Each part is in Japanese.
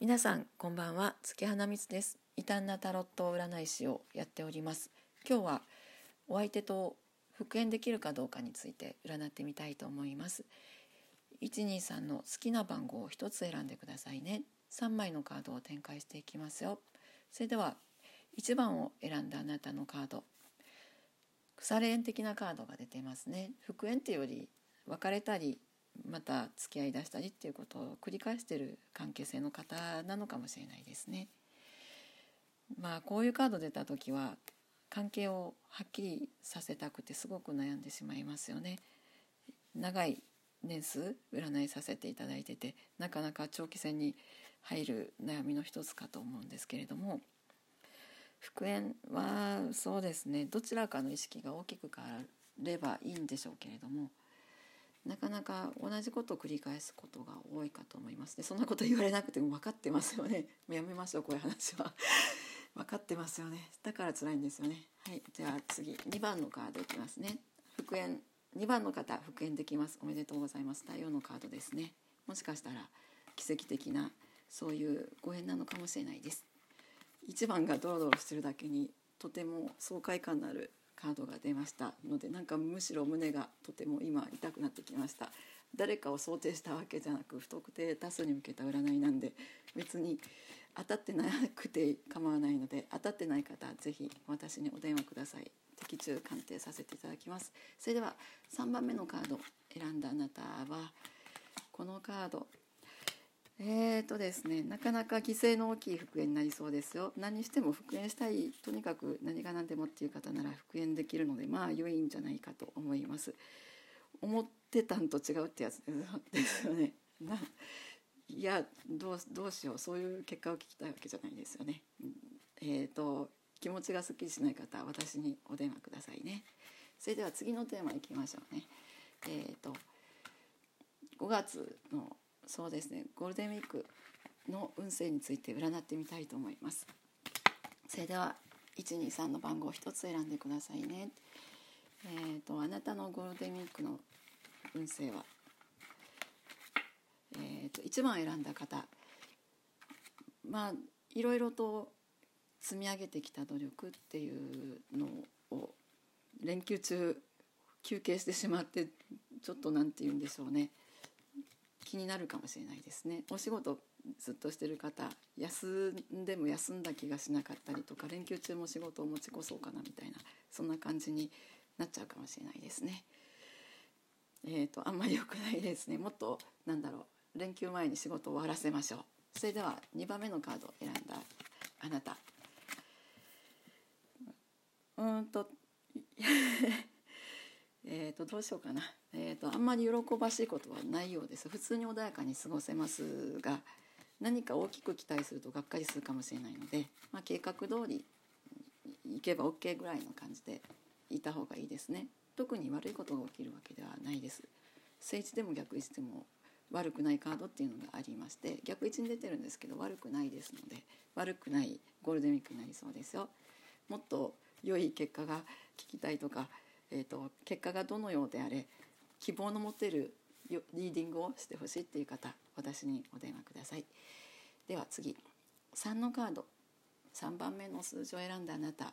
皆さんこんばんは。月花光です。異端なタロット占い師をやっております。今日はお相手と復縁できるかどうかについて占ってみたいと思います。123の好きな番号を1つ選んでくださいね。3枚のカードを展開していきますよ。それでは1番を選んだあなたのカード。腐れ縁的なカードが出てますね。復縁っていうより別れたりまた付き合いだしたりっていうことを繰り返してる関係性の方なのかもしれないですね。まあこういうカード出た時は関係をはっきりさせたくてすごく悩んでしまいますよね。長い年数占いさせていただいててなかなか長期戦に入る悩みの一つかと思うんですけれども復縁はそうですねどちらかの意識が大きく変わればいいんでしょうけれどもなかなか同じことを繰り返すことが多いかと思います。でそんなこと言われなくても分かってますよね。やめましょうこういう話は。分かってますよね。だから辛いんですよね。はい。じゃあ次。2番のカードいきますね。復縁。2番の方復縁できます。おめでとうございます。太陽のカードですね。もしかしたら奇跡的なそういうご縁なのかもしれないです。1番がドロドロしてるだけにとても爽快感のあるカードが出ました。のでなんかむしろ胸がとても今痛くなってきました。誰かを想定したわけじゃなく不特定多数に向けた占いなんで別に当たってなくて構わないので当たってない方是非私にお電話ください。的中鑑定させていただきます。それでは3番目のカード。選んだあなたはこのカード。えーとですね、なかなか犠牲の大きい復縁になりそうですよ。何にしても復縁したい。とにかく何が何でもっていう方なら復縁できるのでまあ良いんじゃないかと思います。思ってたんと違うってやつですよね。ないやどうどうしよう。そういう結果を聞きたいわけじゃないですよね。えーと気持ちがすっきりしない方は私にお電話くださいね。それでは次のテーマいきましょうね。えーと5月のそうですね。ゴールデンウィークの運勢について占ってみたいと思います。それでは123の番号を1つ選んでくださいね。えーと、あなたのゴールデンウィークの運勢は、えーと、1番選んだ方。まあいろいろと積み上げてきた努力っていうのを連休中休憩してしまってちょっと何て言うんでしょうね。気になるかもしれないですね。お仕事ずっとしてる方休んでも休んだ気がしなかったりとか連休中も仕事を持ち越そうかなみたいなそんな感じになっちゃうかもしれないですね。えーと、あんまり良くないですね。もっとなんだろう連休前に仕事を終わらせましょう。それでは2番目のカードを選んだあなた。うんとえーと、どうしようかな、えーと、あんまり喜ばしいことはないようです。普通に穏やかに過ごせますが何か大きく期待するとがっかりするかもしれないので、まあ、計画通りいけば OK ぐらいの感じでいた方がいいですね。特に悪いことが起きるわけではないです。正位置でも逆位置でも悪くないカードっていうのがありまして逆位置に出てるんですけど悪くないですので悪くないゴールデンウィークになりそうですよ。もっと良い結果が聞きたいとかえーと、結果がどのようであれ希望の持てるリーディングをしてほしいっていう方私にお電話ください。では次。3のカード。3番目の数字を選んだあなた。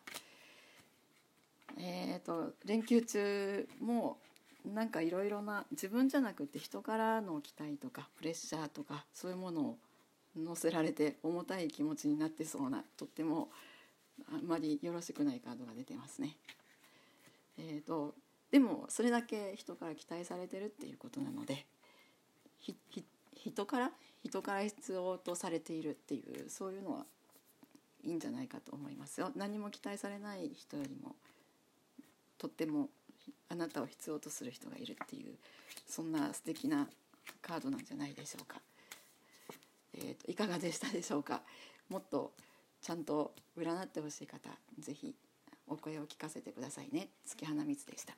えーと、連休中もなんかいろいろな自分じゃなくて人からの期待とかプレッシャーとかそういうものを乗せられて重たい気持ちになってそうなとってもあんまりよろしくないカードが出てますね。えーと、でもそれだけ人から期待されてるっていうことなので人から人から必要とされているっていうそういうのはいいんじゃないかと思いますよ。何も期待されない人よりもとってもあなたを必要とする人がいるっていうそんな素敵なカードなんじゃないでしょうか。えーと、いかがでしたでしょうか？もっとちゃんと占ってほしい方是非お声を聞かせてくださいね。月花光でした。